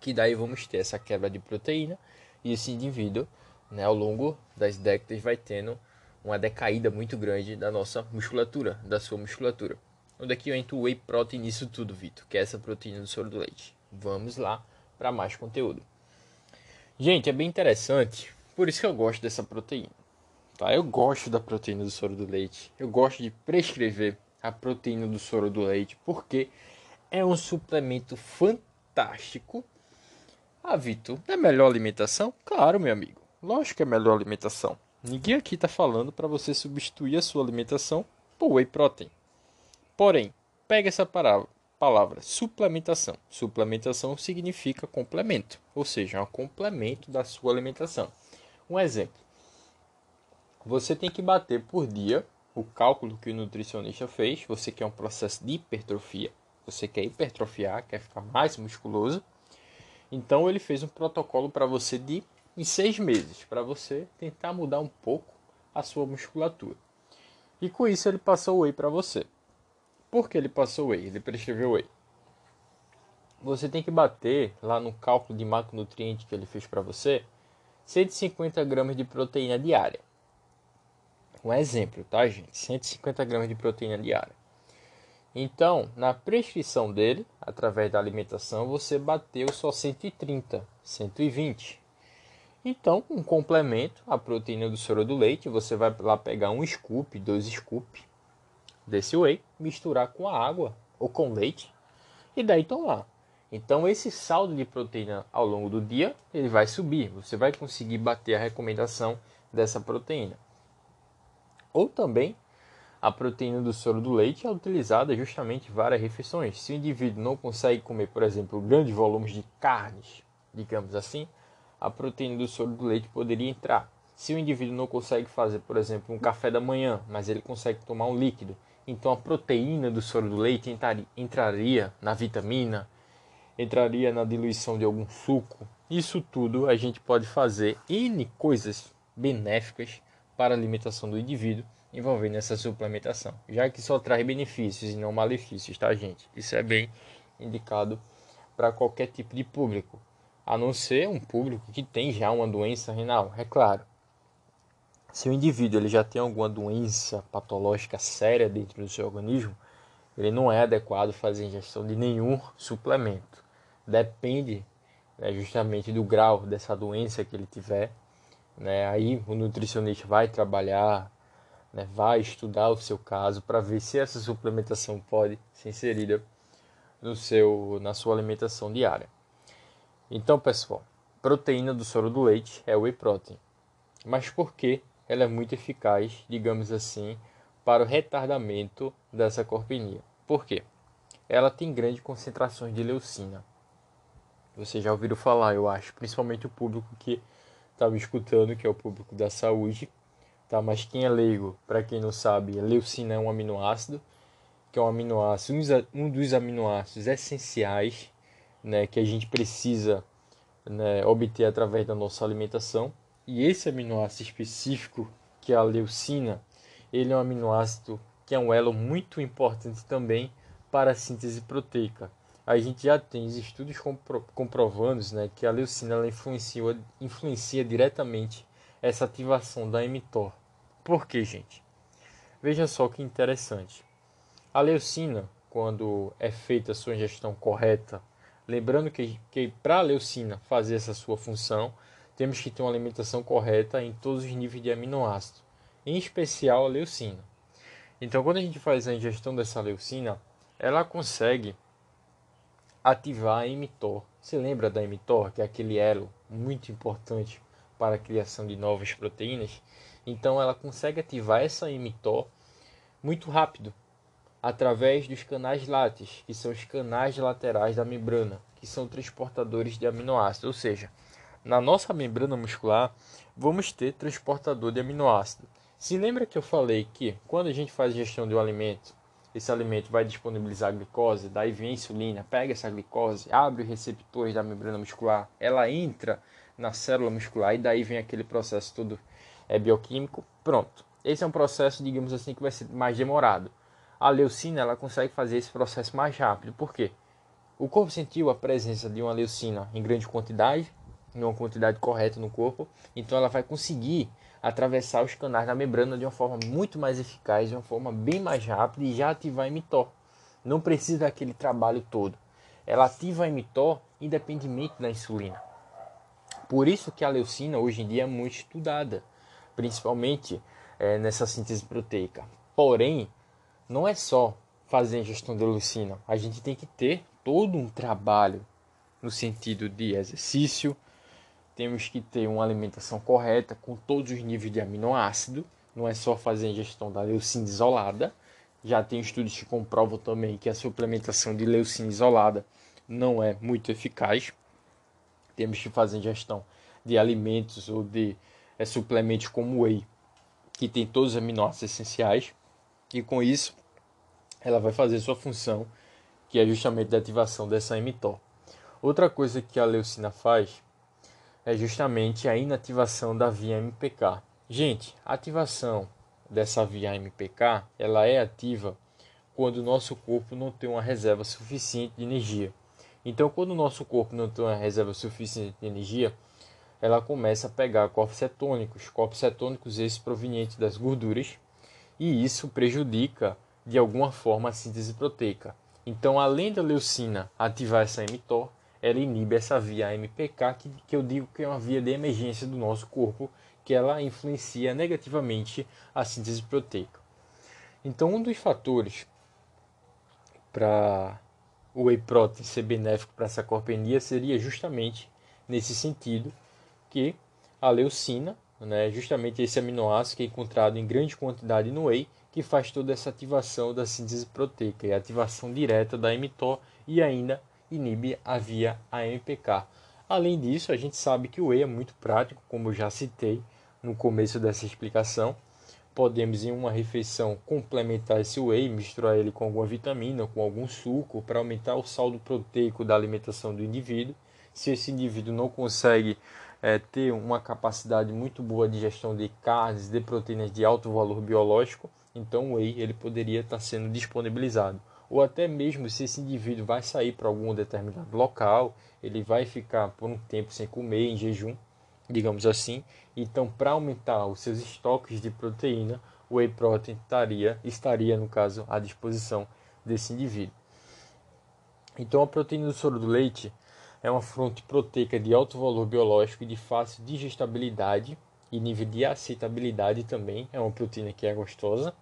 que daí vamos ter essa quebra de proteína e esse indivíduo, né, ao longo das décadas, vai tendo uma decaída muito grande da nossa musculatura, da sua musculatura. Onde é que eu entro o whey protein nisso tudo, Vitor? Que é essa proteína do soro do leite. Vamos lá para mais conteúdo. Gente, é bem interessante, por isso que eu gosto dessa proteína. Tá? Eu gosto da proteína do soro do leite. Eu gosto de prescrever a proteína do soro do leite porque é um suplemento fantástico. Ah, Vitor, é melhor alimentação? Claro, meu amigo. Lógico que é melhor alimentação. Ninguém aqui está falando para você substituir a sua alimentação por whey protein. Porém, pega essa palavra, palavra suplementação. Suplementação significa complemento, ou seja, um complemento da sua alimentação. Um exemplo: você tem que bater por dia o cálculo que o nutricionista fez. Você quer um processo de hipertrofia, você quer hipertrofiar, quer ficar mais musculoso. Então ele fez um protocolo para você de em seis meses, para você tentar mudar um pouco a sua musculatura. E com isso ele passou o whey para você. Por que ele passou o whey? Ele prescreveu whey. Você tem que bater lá no cálculo de macronutriente que ele fez para você 150 gramas de proteína diária. Um exemplo, tá, gente? 150 gramas de proteína diária. Então, na prescrição dele, através da alimentação, você bateu só 130, 120. Então, um complemento à proteína do soro do leite, você vai lá pegar um scoop, dois scoop desse whey, misturar com a água ou com leite e daí tomar. Então, esse saldo de proteína ao longo do dia, ele vai subir. Você vai conseguir bater a recomendação dessa proteína. Ou também a proteína do soro do leite é utilizada justamente em várias refeições. Se o indivíduo não consegue comer, por exemplo, grandes volumes de carnes, digamos assim, a proteína do soro do leite poderia entrar. Se o indivíduo não consegue fazer, por exemplo, um café da manhã, mas ele consegue tomar um líquido, então a proteína do soro do leite entraria na vitamina, entraria na diluição de algum suco. Isso tudo a gente pode fazer N coisas benéficas para a alimentação do indivíduo envolvendo essa suplementação, já que só traz benefícios e não malefícios, tá, gente? Isso é bem indicado para qualquer tipo de público, a não ser um público que tem já uma doença renal, é claro. Se o indivíduo ele já tem alguma doença patológica séria dentro do seu organismo, ele não é adequado fazer ingestão de nenhum suplemento. Depende né, justamente do grau dessa doença que ele tiver. Né? Aí o nutricionista vai trabalhar, né, vai estudar o seu caso para ver se essa suplementação pode ser inserida no seu, na sua alimentação diária. Então, pessoal, proteína do soro do leite é whey protein. Mas por que ela é muito eficaz, digamos assim, para o retardamento dessa corpinia. Por quê? Ela tem grandes concentrações de leucina. Você já ouviram falar, eu acho, principalmente o público que está me escutando, que é o público da saúde, tá? Mas quem é leigo, para quem não sabe, leucina é um aminoácido, que é um aminoácido, um dos aminoácidos essenciais, né, que a gente precisa né, obter através da nossa alimentação e esse aminoácido específico, que é a leucina, ele é um aminoácido que é um elo muito importante também para a síntese proteica. A gente já tem estudos compro comprovando né, que a leucina ela influencia, influencia diretamente essa ativação da mTOR. Por quê, gente? Veja só que interessante. A leucina, quando é feita a sua ingestão correta, lembrando que, que para a leucina fazer essa sua função, temos que ter uma alimentação correta em todos os níveis de aminoácido, em especial a leucina. Então, quando a gente faz a ingestão dessa leucina, ela consegue ativar a mTOR. Você lembra da mTOR, que é aquele elo muito importante para a criação de novas proteínas? Então, ela consegue ativar essa mTOR muito rápido, através dos canais láteos, que são os canais laterais da membrana, que são transportadores de aminoácidos, ou seja, na nossa membrana muscular, vamos ter transportador de aminoácido. Se lembra que eu falei que quando a gente faz gestão de um alimento, esse alimento vai disponibilizar glicose, daí vem a insulina, pega essa glicose, abre os receptores da membrana muscular, ela entra na célula muscular e daí vem aquele processo todo é, bioquímico. Pronto. Esse é um processo, digamos assim, que vai ser mais demorado. A leucina ela consegue fazer esse processo mais rápido. Por quê? O corpo sentiu a presença de uma leucina em grande quantidade, em uma quantidade correta no corpo, então ela vai conseguir atravessar os canais da membrana de uma forma muito mais eficaz, de uma forma bem mais rápida e já ativar a mTOR. Não precisa daquele trabalho todo. Ela ativa a mTOR independentemente da insulina. Por isso que a leucina hoje em dia é muito estudada, principalmente é, nessa síntese proteica. Porém, não é só fazer a ingestão de leucina. A gente tem que ter todo um trabalho no sentido de exercício, temos que ter uma alimentação correta com todos os níveis de aminoácido. Não é só fazer a ingestão da leucina isolada. Já tem estudos que comprovam também que a suplementação de leucina isolada não é muito eficaz. Temos que fazer ingestão de alimentos ou de é, suplementos como whey, que tem todos os aminoácidos essenciais. E com isso, ela vai fazer sua função, que é justamente a ativação dessa mTOR. Outra coisa que a leucina faz é justamente a inativação da via MPK. Gente, a ativação dessa via MPK, ela é ativa quando o nosso corpo não tem uma reserva suficiente de energia. Então, quando o nosso corpo não tem uma reserva suficiente de energia, ela começa a pegar corpos cetônicos, corpos cetônicos esses provenientes das gorduras, e isso prejudica de alguma forma a síntese proteica. Então, além da leucina ativar essa mTOR, ela inibe essa via MPK, que, que eu digo que é uma via de emergência do nosso corpo, que ela influencia negativamente a síntese proteica. Então, um dos fatores para o whey protein ser benéfico para essa corpenia seria justamente nesse sentido que a leucina, né, justamente esse aminoácido que é encontrado em grande quantidade no whey, que faz toda essa ativação da síntese proteica e ativação direta da mTOR e ainda inibe a via AMPK. Além disso, a gente sabe que o whey é muito prático, como já citei no começo dessa explicação. Podemos em uma refeição complementar esse whey, misturar ele com alguma vitamina, com algum suco, para aumentar o saldo proteico da alimentação do indivíduo. Se esse indivíduo não consegue é, ter uma capacidade muito boa de gestão de carnes, de proteínas de alto valor biológico, então o whey ele poderia estar sendo disponibilizado ou até mesmo se esse indivíduo vai sair para algum determinado local, ele vai ficar por um tempo sem comer, em jejum, digamos assim. Então, para aumentar os seus estoques de proteína, o whey protein estaria, estaria, no caso, à disposição desse indivíduo. Então, a proteína do soro do leite é uma fonte proteica de alto valor biológico e de fácil digestibilidade e nível de aceitabilidade também. É uma proteína que é gostosa.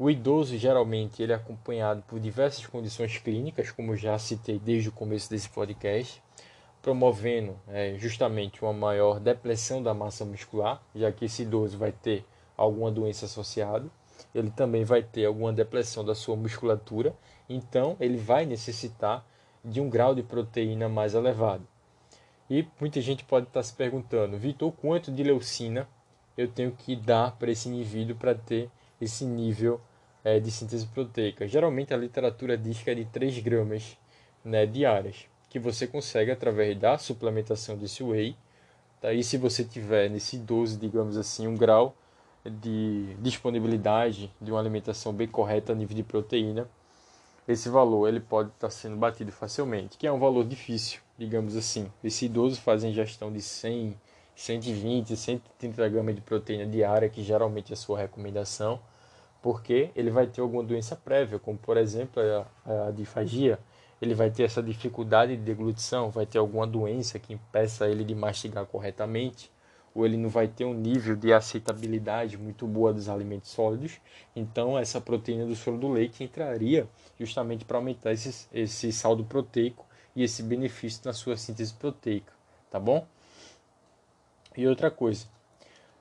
O idoso, geralmente, ele é acompanhado por diversas condições clínicas, como já citei desde o começo desse podcast, promovendo é, justamente uma maior depressão da massa muscular, já que esse idoso vai ter alguma doença associada. Ele também vai ter alguma depressão da sua musculatura, então ele vai necessitar de um grau de proteína mais elevado. E muita gente pode estar se perguntando, Vitor, quanto de leucina eu tenho que dar para esse indivíduo para ter esse nível é, de síntese proteica? Geralmente a literatura diz que é de 3 gramas né, diárias, que você consegue através da suplementação desse whey. Tá? E se você tiver nesse 12, digamos assim, um grau de disponibilidade de uma alimentação bem correta a nível de proteína, esse valor ele pode estar sendo batido facilmente, que é um valor difícil, digamos assim. Esse idoso faz ingestão de 100, 120, 130 gramas de proteína diária, que geralmente é a sua recomendação, porque ele vai ter alguma doença prévia, como por exemplo a, a difagia, ele vai ter essa dificuldade de deglutição, vai ter alguma doença que impeça ele de mastigar corretamente, ou ele não vai ter um nível de aceitabilidade muito boa dos alimentos sólidos. Então, essa proteína do soro do leite entraria justamente para aumentar esse, esse saldo proteico e esse benefício na sua síntese proteica, tá bom? E outra coisa,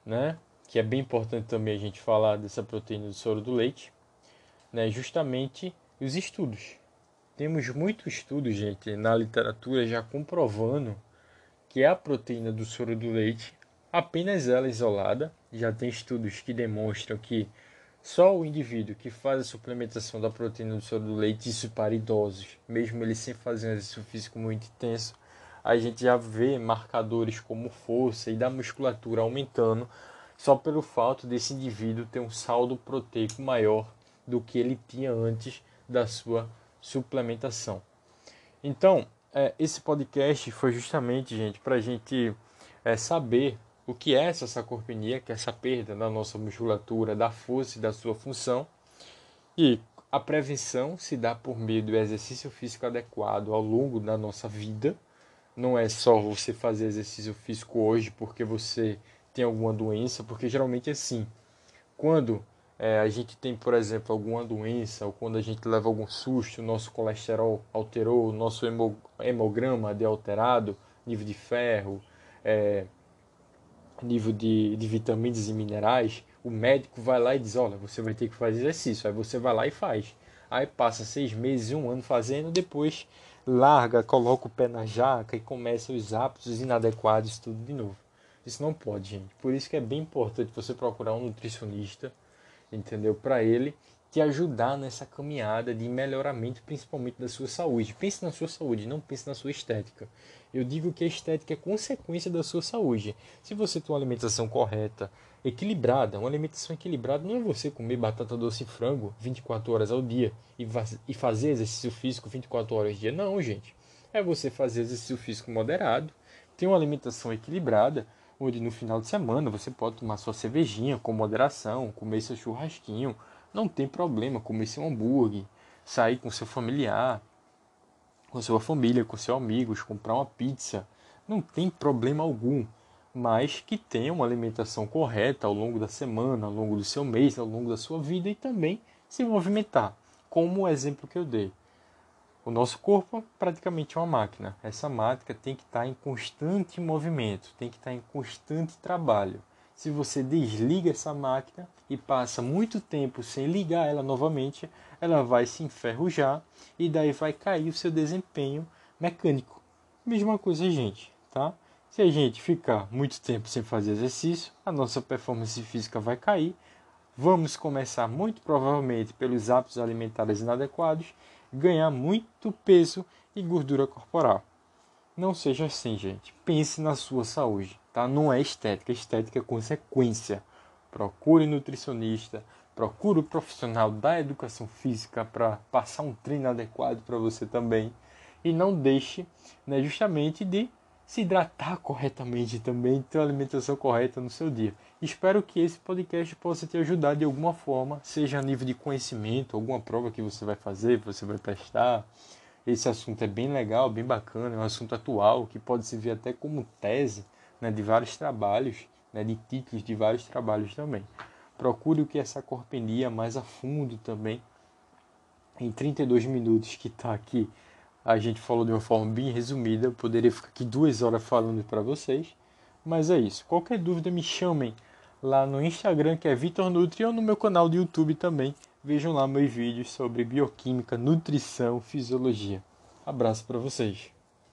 né, que é bem importante também a gente falar dessa proteína do soro do leite, né, justamente os estudos. Temos muitos estudos, gente, na literatura já comprovando que a proteína do soro do leite Apenas ela isolada, já tem estudos que demonstram que só o indivíduo que faz a suplementação da proteína do soro do leite, isso para idosos, mesmo ele sem fazer um exercício físico muito intenso, a gente já vê marcadores como força e da musculatura aumentando só pelo fato desse indivíduo ter um saldo proteico maior do que ele tinha antes da sua suplementação. Então, é, esse podcast foi justamente, gente, para a gente é, saber o que é essa sarcopenia, que é essa perda da nossa musculatura, da força e da sua função. E a prevenção se dá por meio do exercício físico adequado ao longo da nossa vida. Não é só você fazer exercício físico hoje porque você tem alguma doença, porque geralmente é assim. Quando é, a gente tem, por exemplo, alguma doença, ou quando a gente leva algum susto, o nosso colesterol alterou, o nosso hemograma deu alterado, nível de ferro, é, nível de, de vitaminas e minerais, o médico vai lá e diz, olha, você vai ter que fazer exercício. Aí você vai lá e faz. Aí passa seis meses, um ano fazendo, depois larga, coloca o pé na jaca e começa os hábitos inadequados, tudo de novo. Isso não pode, gente. Por isso que é bem importante você procurar um nutricionista, entendeu? Para ele te ajudar nessa caminhada de melhoramento, principalmente da sua saúde. Pense na sua saúde, não pense na sua estética. Eu digo que a estética é consequência da sua saúde. Se você tem uma alimentação correta, equilibrada, uma alimentação equilibrada não é você comer batata doce e frango 24 horas ao dia e fazer exercício físico 24 horas ao dia. Não, gente. É você fazer exercício físico moderado, ter uma alimentação equilibrada, onde no final de semana você pode tomar sua cervejinha com moderação, comer seu churrasquinho, não tem problema comer seu hambúrguer, sair com seu familiar, com sua família, com seus amigos, comprar uma pizza. Não tem problema algum, mas que tenha uma alimentação correta ao longo da semana, ao longo do seu mês, ao longo da sua vida e também se movimentar, como o exemplo que eu dei. O nosso corpo é praticamente uma máquina. Essa máquina tem que estar em constante movimento, tem que estar em constante trabalho. Se você desliga essa máquina e passa muito tempo sem ligar ela novamente, ela vai se enferrujar e daí vai cair o seu desempenho mecânico. Mesma coisa, gente, tá? Se a gente ficar muito tempo sem fazer exercício, a nossa performance física vai cair. Vamos começar muito provavelmente pelos hábitos alimentares inadequados, ganhar muito peso e gordura corporal. Não seja assim, gente. Pense na sua saúde, tá? Não é estética, estética é consequência. Procure nutricionista, procure o profissional da educação física para passar um treino adequado para você também e não deixe, né, justamente de se hidratar corretamente também, ter uma alimentação correta no seu dia. Espero que esse podcast possa te ajudar de alguma forma, seja a nível de conhecimento, alguma prova que você vai fazer, você vai prestar. Esse assunto é bem legal, bem bacana, é um assunto atual que pode servir até como tese né, de vários trabalhos, né, de títulos de vários trabalhos também. Procure o que é essa corpenia mais a fundo também. Em 32 minutos que está aqui a gente falou de uma forma bem resumida, eu poderia ficar aqui duas horas falando para vocês, mas é isso. Qualquer dúvida me chamem lá no Instagram que é Vitor Nutri ou no meu canal do YouTube também. Vejam lá meus vídeos sobre bioquímica, nutrição, fisiologia. Abraço para vocês.